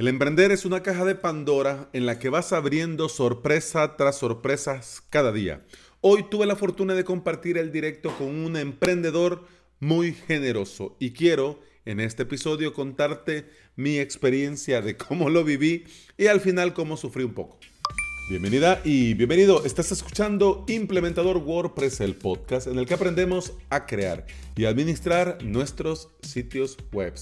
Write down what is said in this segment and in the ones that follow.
El emprender es una caja de Pandora en la que vas abriendo sorpresa tras sorpresas cada día. Hoy tuve la fortuna de compartir el directo con un emprendedor muy generoso y quiero en este episodio contarte mi experiencia de cómo lo viví y al final cómo sufrí un poco. Bienvenida y bienvenido. Estás escuchando Implementador WordPress, el podcast en el que aprendemos a crear y administrar nuestros sitios web.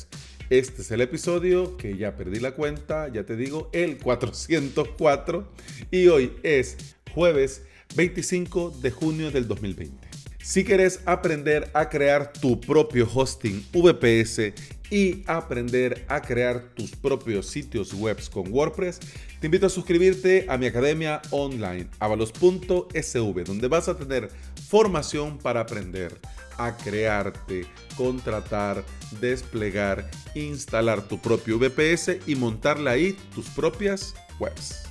Este es el episodio que ya perdí la cuenta, ya te digo, el 404 y hoy es jueves 25 de junio del 2020. Si quieres aprender a crear tu propio hosting VPS y aprender a crear tus propios sitios web con WordPress, te invito a suscribirte a mi academia online, avalos.sv, donde vas a tener formación para aprender a crearte, contratar, desplegar, instalar tu propio VPS y montarle ahí tus propias webs.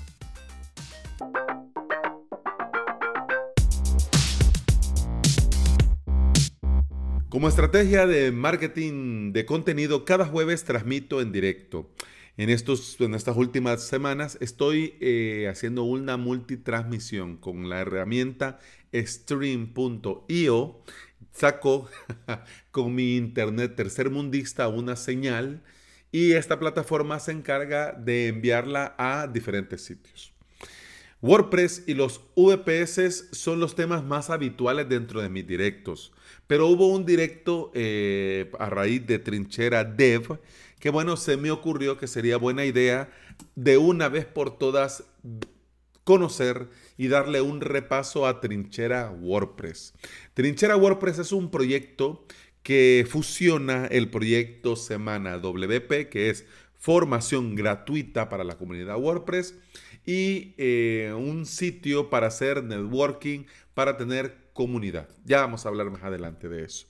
Como estrategia de marketing de contenido, cada jueves transmito en directo. En, estos, en estas últimas semanas estoy eh, haciendo una multitransmisión con la herramienta stream.io saco con mi internet tercermundista una señal y esta plataforma se encarga de enviarla a diferentes sitios. WordPress y los VPS son los temas más habituales dentro de mis directos, pero hubo un directo eh, a raíz de Trinchera Dev que bueno, se me ocurrió que sería buena idea de una vez por todas conocer y darle un repaso a Trinchera WordPress. Trinchera WordPress es un proyecto que fusiona el proyecto Semana WP, que es formación gratuita para la comunidad WordPress, y eh, un sitio para hacer networking, para tener comunidad. Ya vamos a hablar más adelante de eso.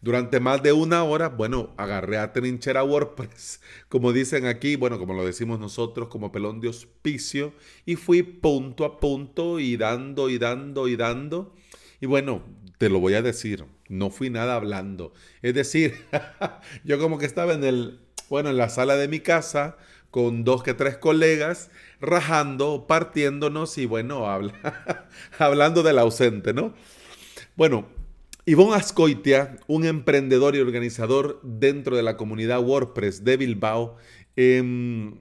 Durante más de una hora, bueno, agarré a trinchera WordPress, como dicen aquí, bueno, como lo decimos nosotros, como pelón de hospicio, y fui punto a punto y dando y dando y dando. Y bueno, te lo voy a decir, no fui nada hablando. Es decir, yo como que estaba en el, bueno, en la sala de mi casa con dos que tres colegas, rajando, partiéndonos y bueno, habla, hablando del ausente, ¿no? Bueno, Ivonne Ascoitia, un emprendedor y organizador dentro de la comunidad WordPress de Bilbao, em,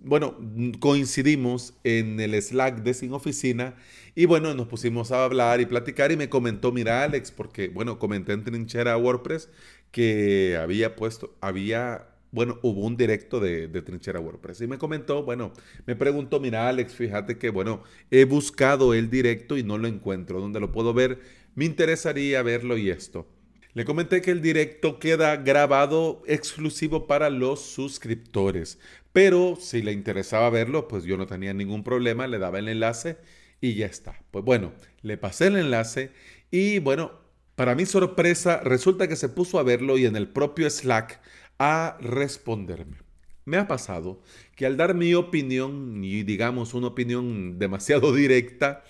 bueno, coincidimos en el Slack de Sin Oficina y bueno, nos pusimos a hablar y platicar y me comentó, mira Alex, porque bueno, comenté en Trinchera WordPress que había puesto, había, bueno, hubo un directo de, de Trinchera WordPress y me comentó, bueno, me preguntó, mira Alex, fíjate que bueno, he buscado el directo y no lo encuentro, ¿dónde lo puedo ver? Me interesaría verlo y esto. Le comenté que el directo queda grabado exclusivo para los suscriptores, pero si le interesaba verlo, pues yo no tenía ningún problema, le daba el enlace y ya está. Pues bueno, le pasé el enlace y bueno, para mi sorpresa, resulta que se puso a verlo y en el propio Slack a responderme. Me ha pasado que al dar mi opinión, y digamos una opinión demasiado directa,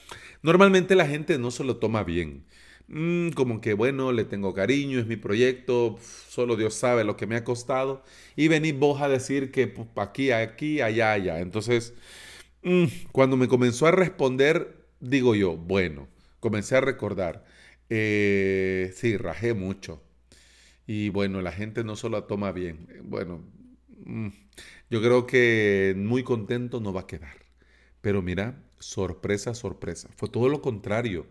Normalmente la gente no se lo toma bien. Mm, como que, bueno, le tengo cariño, es mi proyecto, solo Dios sabe lo que me ha costado. Y venís vos a decir que aquí, aquí, allá, allá. Entonces, mm, cuando me comenzó a responder, digo yo, bueno, comencé a recordar. Eh, sí, rajé mucho. Y bueno, la gente no se lo toma bien. Bueno, mm, yo creo que muy contento no va a quedar. Pero mira, sorpresa, sorpresa. Fue todo lo contrario.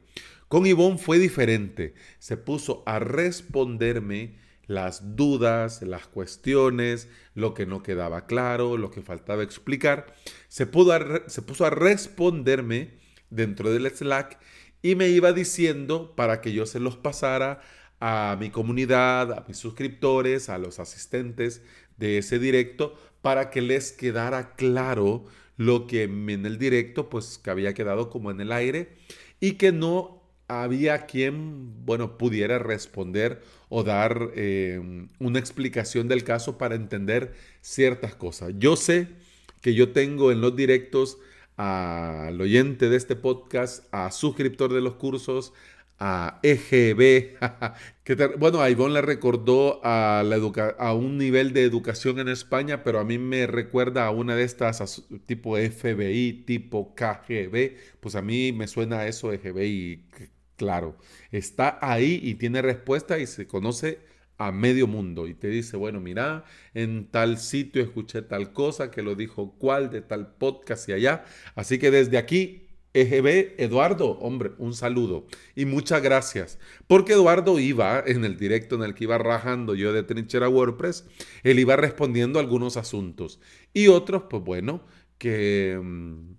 Con Ivonne fue diferente. Se puso a responderme las dudas, las cuestiones, lo que no quedaba claro, lo que faltaba explicar. Se, se puso a responderme dentro del Slack y me iba diciendo para que yo se los pasara a mi comunidad, a mis suscriptores, a los asistentes de ese directo, para que les quedara claro lo que en el directo pues que había quedado como en el aire y que no había quien, bueno, pudiera responder o dar eh, una explicación del caso para entender ciertas cosas. Yo sé que yo tengo en los directos al oyente de este podcast, a suscriptor de los cursos, a EGB, que bueno, a Ivonne le recordó a, un nivel de educación en España, pero a mí me recuerda a una de estas tipo FBI, tipo KGB, pues a mí me suena eso EGB y claro, está ahí y tiene respuesta y se conoce a medio mundo y te dice, bueno, mira, en tal sitio escuché tal cosa que lo dijo cuál de tal podcast y allá. Así que desde aquí EGB, Eduardo, hombre, un saludo y muchas gracias. Porque Eduardo iba en el directo en el que iba rajando yo de Trinchera WordPress, él iba respondiendo algunos asuntos y otros, pues bueno, que mm,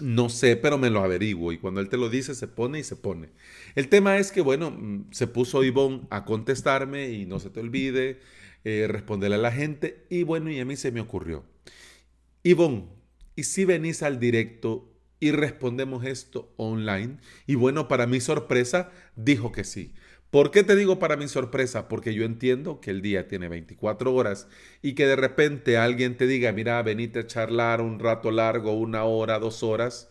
no sé, pero me lo averiguo y cuando él te lo dice se pone y se pone. El tema es que, bueno, mm, se puso Ivonne a contestarme y no se te olvide eh, responderle a la gente y bueno, y a mí se me ocurrió. Ivonne, ¿y si venís al directo y respondemos esto online. Y bueno, para mi sorpresa, dijo que sí. ¿Por qué te digo para mi sorpresa? Porque yo entiendo que el día tiene 24 horas y que de repente alguien te diga, mira, venite a charlar un rato largo, una hora, dos horas.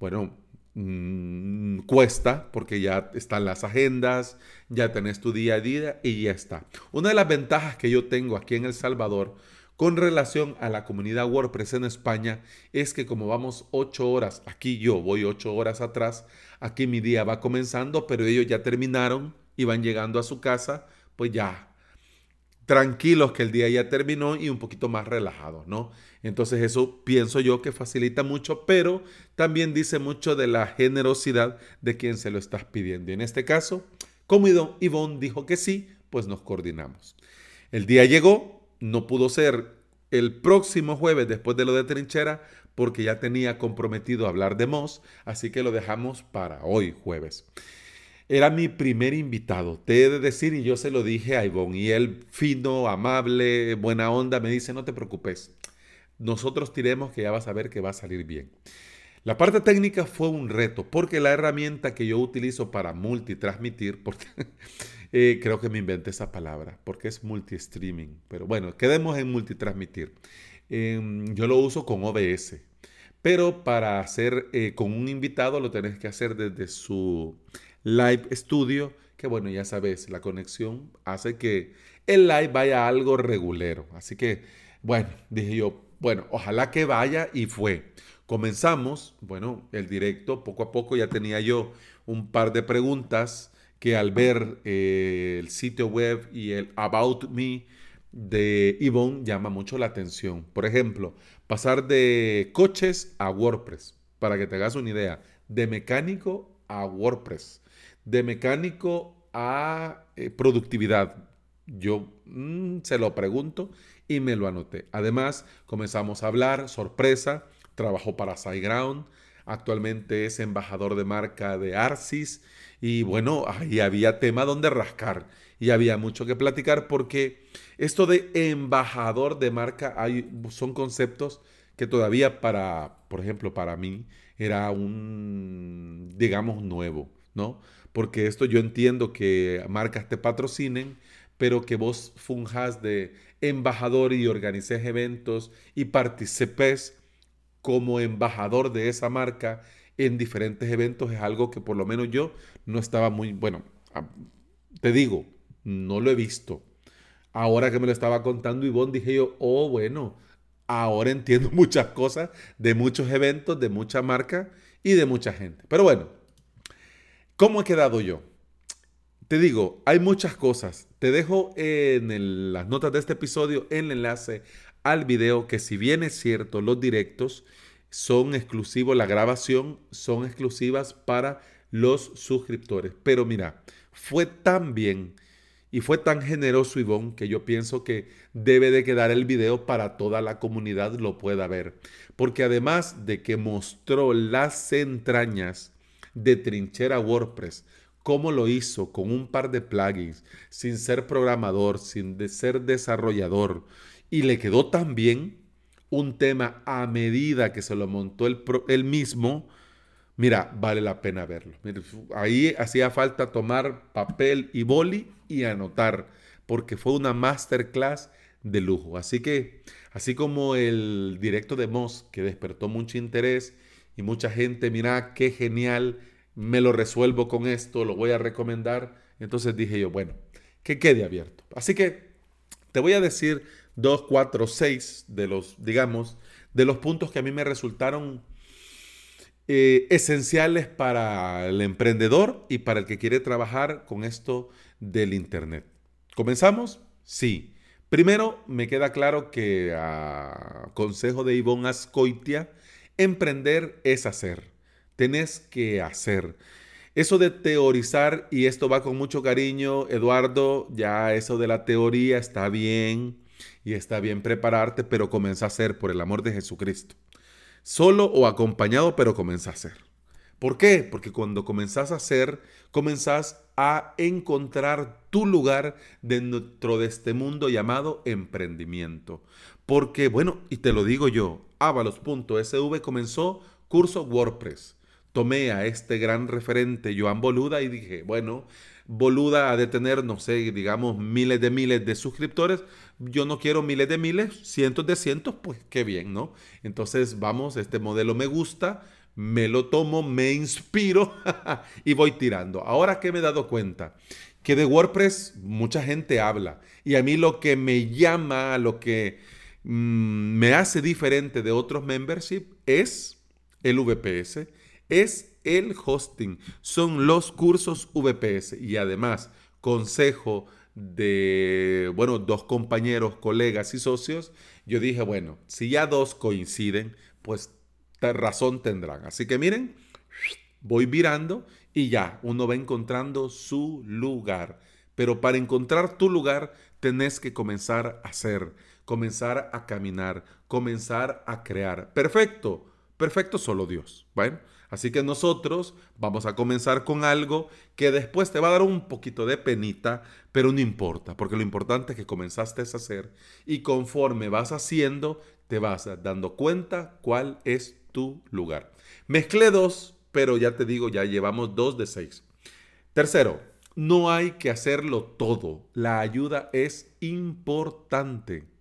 Bueno, mm, cuesta porque ya están las agendas, ya tenés tu día a día y ya está. Una de las ventajas que yo tengo aquí en El Salvador con relación a la comunidad WordPress en España es que como vamos ocho horas, aquí yo voy ocho horas atrás, aquí mi día va comenzando, pero ellos ya terminaron y van llegando a su casa, pues ya tranquilos que el día ya terminó y un poquito más relajados, ¿no? Entonces eso pienso yo que facilita mucho, pero también dice mucho de la generosidad de quien se lo estás pidiendo. Y en este caso, como Ivonne dijo que sí, pues nos coordinamos. El día llegó, no pudo ser el próximo jueves después de lo de trinchera porque ya tenía comprometido hablar de Moss, así que lo dejamos para hoy jueves. Era mi primer invitado, te he de decir, y yo se lo dije a Ivonne, y él fino, amable, buena onda, me dice, no te preocupes, nosotros tiremos que ya vas a ver que va a salir bien. La parte técnica fue un reto, porque la herramienta que yo utilizo para multitransmitir, porque eh, creo que me inventé esa palabra, porque es multi-streaming, pero bueno, quedemos en multitransmitir. Em, yo lo uso con OBS, pero para hacer eh, con un invitado lo tenés que hacer desde su live studio, que bueno, ya sabes, la conexión hace que el live vaya algo regulero. Así que, bueno, dije yo, bueno, ojalá que vaya y fue. Comenzamos, bueno, el directo, poco a poco ya tenía yo un par de preguntas que al ver eh, el sitio web y el About Me de Yvonne llama mucho la atención. Por ejemplo, pasar de coches a WordPress, para que te hagas una idea, de mecánico a WordPress, de mecánico a eh, productividad. Yo mm, se lo pregunto y me lo anoté. Además, comenzamos a hablar, sorpresa, trabajó para SiteGround, actualmente es embajador de marca de Arcis y bueno, ahí había tema donde rascar y había mucho que platicar porque esto de embajador de marca hay, son conceptos que todavía para, por ejemplo, para mí era un, digamos, nuevo, ¿no? Porque esto yo entiendo que marcas te patrocinen, pero que vos funjas de embajador y organices eventos y participes como embajador de esa marca en diferentes eventos es algo que por lo menos yo no estaba muy, bueno, te digo, no lo he visto. Ahora que me lo estaba contando Ivonne, dije yo, oh, bueno, ahora entiendo muchas cosas de muchos eventos, de mucha marca y de mucha gente. Pero bueno, ¿cómo he quedado yo? Te digo, hay muchas cosas. Te dejo en las notas de este episodio el enlace al video que si bien es cierto, los directos son exclusivos, la grabación son exclusivas para los suscriptores. Pero mira, fue tan bien y fue tan generoso Ivonne que yo pienso que debe de quedar el video para toda la comunidad lo pueda ver. Porque además de que mostró las entrañas de Trinchera WordPress, cómo lo hizo con un par de plugins, sin ser programador, sin de ser desarrollador, y le quedó tan bien un tema a medida que se lo montó él, mismo, mira, vale la pena verlo. ahí hacía falta tomar papel y boli y anotar, porque fue una masterclass de lujo. Así que, así como el directo de Moss, que despertó mucho interés y mucha gente, mira, qué genial me lo resuelvo con esto, lo voy a recomendar. Entonces dije yo, bueno, que quede abierto. Así que te voy a decir dos, cuatro, seis de los, digamos, de los puntos que a mí me resultaron eh, esenciales para el emprendedor y para el que quiere trabajar con esto del Internet. ¿Comenzamos? Sí. Primero, me queda claro que a consejo de Ivonne Ascoitia, emprender es hacer. Tenés que hacer. Eso de teorizar, y esto va con mucho cariño, Eduardo, ya eso de la teoría está bien y está bien prepararte, pero comienza a hacer por el amor de Jesucristo. Solo o acompañado, pero comienza a hacer. ¿Por qué? Porque cuando comenzás a hacer, comenzás a encontrar tu lugar dentro de este mundo llamado emprendimiento. Porque, bueno, y te lo digo yo, avalos.sv comenzó curso WordPress tomé a este gran referente, Joan Boluda, y dije, bueno, Boluda ha de tener, no sé, digamos, miles de miles de suscriptores. Yo no quiero miles de miles, cientos de cientos, pues qué bien, ¿no? Entonces, vamos, este modelo me gusta, me lo tomo, me inspiro y voy tirando. Ahora que me he dado cuenta que de WordPress mucha gente habla y a mí lo que me llama, lo que mm, me hace diferente de otros membership es el VPS es el hosting, son los cursos VPS y además consejo de, bueno, dos compañeros, colegas y socios, yo dije, bueno, si ya dos coinciden, pues razón tendrán. Así que miren, voy virando y ya, uno va encontrando su lugar. Pero para encontrar tu lugar, tenés que comenzar a hacer, comenzar a caminar, comenzar a crear. Perfecto, perfecto solo Dios. Bueno, Así que nosotros vamos a comenzar con algo que después te va a dar un poquito de penita, pero no importa, porque lo importante es que comenzaste a hacer y conforme vas haciendo, te vas dando cuenta cuál es tu lugar. Mezclé dos, pero ya te digo, ya llevamos dos de seis. Tercero, no hay que hacerlo todo. La ayuda es importante.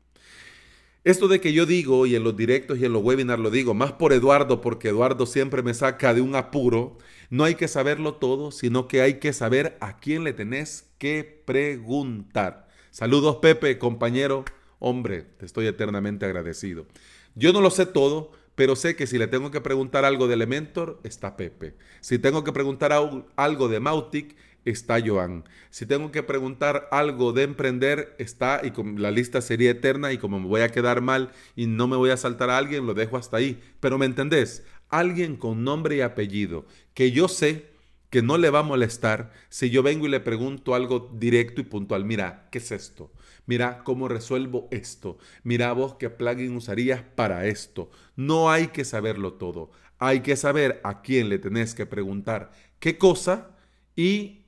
Esto de que yo digo, y en los directos y en los webinars lo digo, más por Eduardo, porque Eduardo siempre me saca de un apuro, no hay que saberlo todo, sino que hay que saber a quién le tenés que preguntar. Saludos Pepe, compañero. Hombre, te estoy eternamente agradecido. Yo no lo sé todo, pero sé que si le tengo que preguntar algo de Elementor, está Pepe. Si tengo que preguntar algo de Mautic, está Joan. Si tengo que preguntar algo de emprender, está y la lista sería eterna y como me voy a quedar mal y no me voy a saltar a alguien, lo dejo hasta ahí. Pero ¿me entendés? Alguien con nombre y apellido que yo sé que no le va a molestar si yo vengo y le pregunto algo directo y puntual. Mira, ¿qué es esto? Mira cómo resuelvo esto. Mira vos qué plugin usarías para esto. No hay que saberlo todo. Hay que saber a quién le tenés que preguntar qué cosa y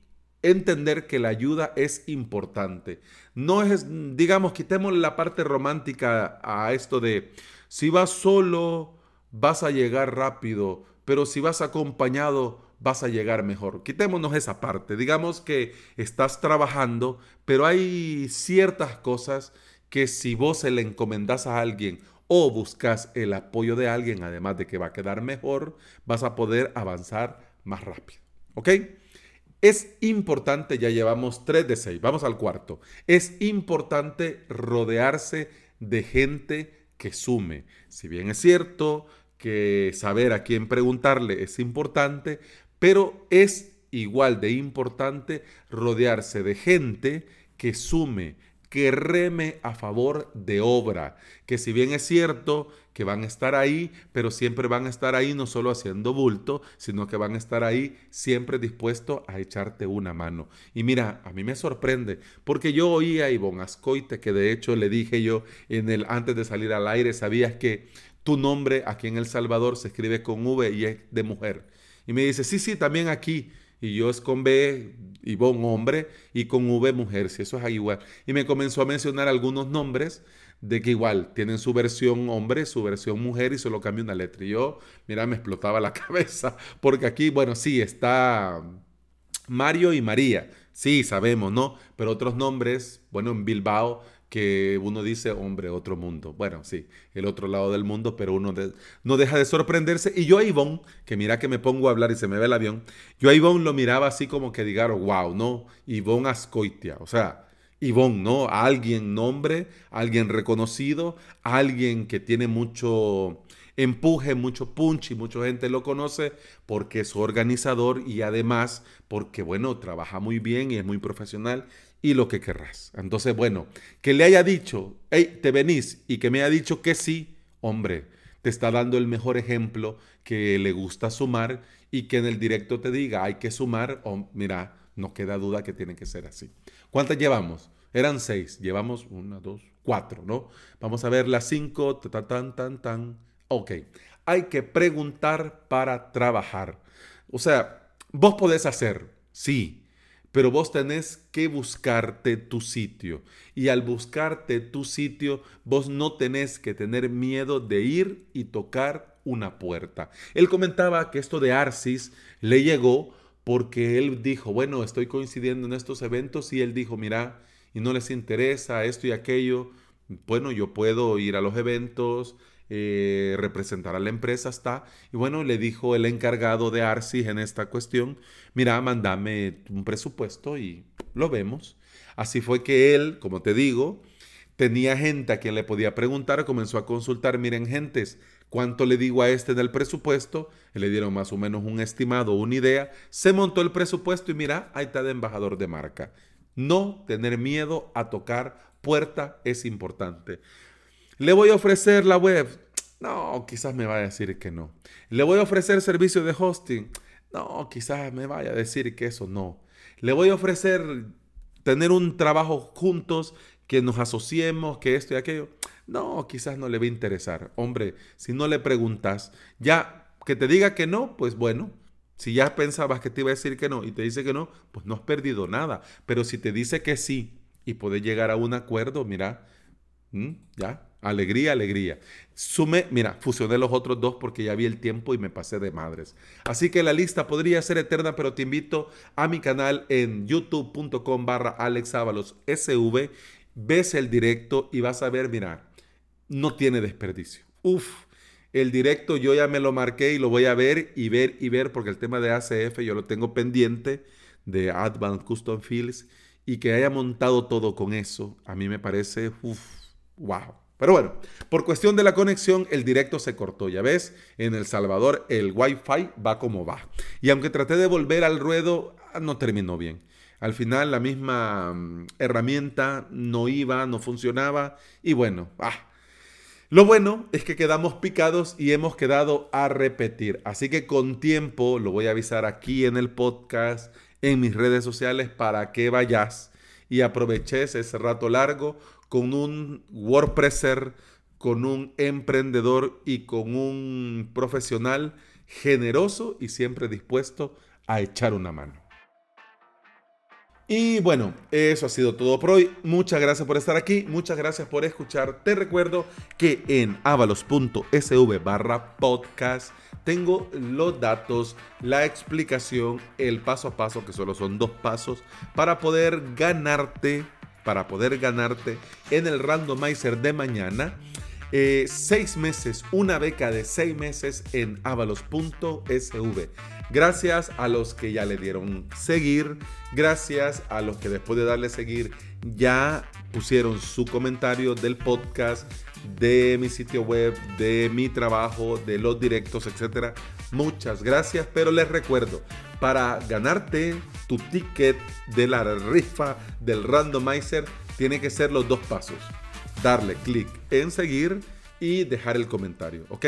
entender que la ayuda es importante. No es, digamos, quitemos la parte romántica a esto de si vas solo vas a llegar rápido, pero si vas acompañado vas a llegar mejor. Quitémonos esa parte. Digamos que estás trabajando, pero hay ciertas cosas que si vos se le encomendás a alguien o buscas el apoyo de alguien, además de que va a quedar mejor, vas a poder avanzar más rápido. ¿Ok? Es importante, ya llevamos 3 de 6, vamos al cuarto. Es importante rodearse de gente que sume. Si bien es cierto que saber a quién preguntarle es importante, pero es igual de importante rodearse de gente que sume, que reme a favor de obra, que si bien es cierto que van a estar ahí, pero siempre van a estar ahí no solo haciendo bulto, sino que van a estar ahí siempre dispuestos a echarte una mano. Y mira, a mí me sorprende, porque yo oía a Ivonne Ascoite, que de hecho le dije yo en el antes de salir al aire, sabías que tu nombre aquí en El Salvador se escribe con V y es de mujer. Y me dice, sí, sí, también aquí y yo es con B, Ivonne hombre, y con V mujer, si eso es igual. Y me comenzó a mencionar algunos nombres de que igual tienen su versión hombre, su versión mujer y solo cambia una letra. Y yo, mira, me explotaba la cabeza, porque aquí, bueno, sí, está Mario y María, sí, sabemos, ¿no? Pero otros nombres, bueno, en Bilbao que uno dice, hombre, otro mundo. Bueno, sí, el otro lado del mundo, pero uno no deja de sorprenderse. Y yo a Ivonne, que mira que me pongo a hablar y se me ve el avión, yo a Ivonne lo miraba así como que digaron, wow, no, Ivonne Ascoitia, o sea, Ivonne, ¿no? alguien nombre, alguien reconocido, alguien que tiene mucho empuje, mucho punch y mucha gente lo conoce porque es organizador y además porque, bueno, trabaja muy bien y es muy profesional y lo que querrás. Entonces, bueno, que le haya dicho, hey, te venís y que me haya dicho que sí, hombre, te está dando el mejor ejemplo que le gusta sumar y que en el directo te diga, hay que sumar, o mira, no queda duda que tiene que ser así. ¿Cuántas llevamos? Eran seis, llevamos una, dos, cuatro, ¿no? Vamos a ver las cinco, tan, tan, tan, tan. Ok, hay que preguntar para trabajar. O sea, vos podés hacer, sí, pero vos tenés que buscarte tu sitio. Y al buscarte tu sitio, vos no tenés que tener miedo de ir y tocar una puerta. Él comentaba que esto de Arcis le llegó porque él dijo, bueno, estoy coincidiendo en estos eventos y él dijo, mira, y no les interesa esto y aquello, bueno, yo puedo ir a los eventos, eh, representar a la empresa está. Y bueno, le dijo el encargado de Arcis en esta cuestión, mira, mándame un presupuesto y lo vemos. Así fue que él, como te digo, tenía gente a quien le podía preguntar, comenzó a consultar, miren gentes, ¿cuánto le digo a este del presupuesto? Le dieron más o menos un estimado, una idea, se montó el presupuesto y mira, ahí está de embajador de marca. No tener miedo a tocar puerta es importante. Le voy a ofrecer la web. No, quizás me vaya a decir que no. Le voy a ofrecer servicio de hosting. No, quizás me vaya a decir que eso no. Le voy a ofrecer tener un trabajo juntos, que nos asociemos, que esto y aquello. No, quizás no le va a interesar. Hombre, si no le preguntas, ya que te diga que no, pues bueno. Si ya pensabas que te iba a decir que no y te dice que no, pues no has perdido nada. Pero si te dice que sí y puede llegar a un acuerdo, mira, ya, Alegría, alegría. Sume, mira, fusioné los otros dos porque ya vi el tiempo y me pasé de madres. Así que la lista podría ser eterna, pero te invito a mi canal en youtube.com barra SV. Ves el directo y vas a ver, mira, no tiene desperdicio. Uf, el directo yo ya me lo marqué y lo voy a ver y ver y ver porque el tema de ACF yo lo tengo pendiente de Advanced Custom Fields y que haya montado todo con eso, a mí me parece, uf, wow. Pero bueno, por cuestión de la conexión, el directo se cortó. Ya ves, en El Salvador el Wi-Fi va como va. Y aunque traté de volver al ruedo, ah, no terminó bien. Al final la misma mm, herramienta no iba, no funcionaba. Y bueno, ah. Lo bueno es que quedamos picados y hemos quedado a repetir. Así que con tiempo lo voy a avisar aquí en el podcast, en mis redes sociales, para que vayas y aproveches ese rato largo con un WordPresser, con un emprendedor y con un profesional generoso y siempre dispuesto a echar una mano. Y bueno, eso ha sido todo por hoy. Muchas gracias por estar aquí, muchas gracias por escuchar. Te recuerdo que en avalos.sv barra podcast tengo los datos, la explicación, el paso a paso, que solo son dos pasos, para poder ganarte para poder ganarte en el randomizer de mañana. Eh, seis meses, una beca de seis meses en avalos.sv. Gracias a los que ya le dieron seguir, gracias a los que después de darle seguir ya pusieron su comentario del podcast, de mi sitio web, de mi trabajo, de los directos, etc. Muchas gracias, pero les recuerdo, para ganarte tu ticket de la rifa del randomizer, tiene que ser los dos pasos. Darle clic en seguir y dejar el comentario, ¿ok?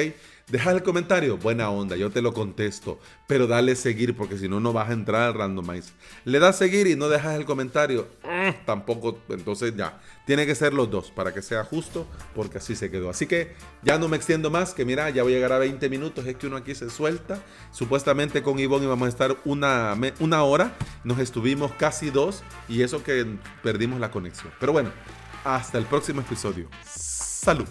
Dejar el comentario, buena onda, yo te lo contesto, pero dale seguir porque si no, no vas a entrar al randomize. Le das seguir y no dejas el comentario, ah, tampoco, entonces ya, tiene que ser los dos para que sea justo porque así se quedó. Así que ya no me extiendo más, que mira, ya voy a llegar a 20 minutos, es que uno aquí se suelta. Supuestamente con Ivonne íbamos a estar una, una hora, nos estuvimos casi dos y eso que perdimos la conexión. Pero bueno, hasta el próximo episodio. Salud.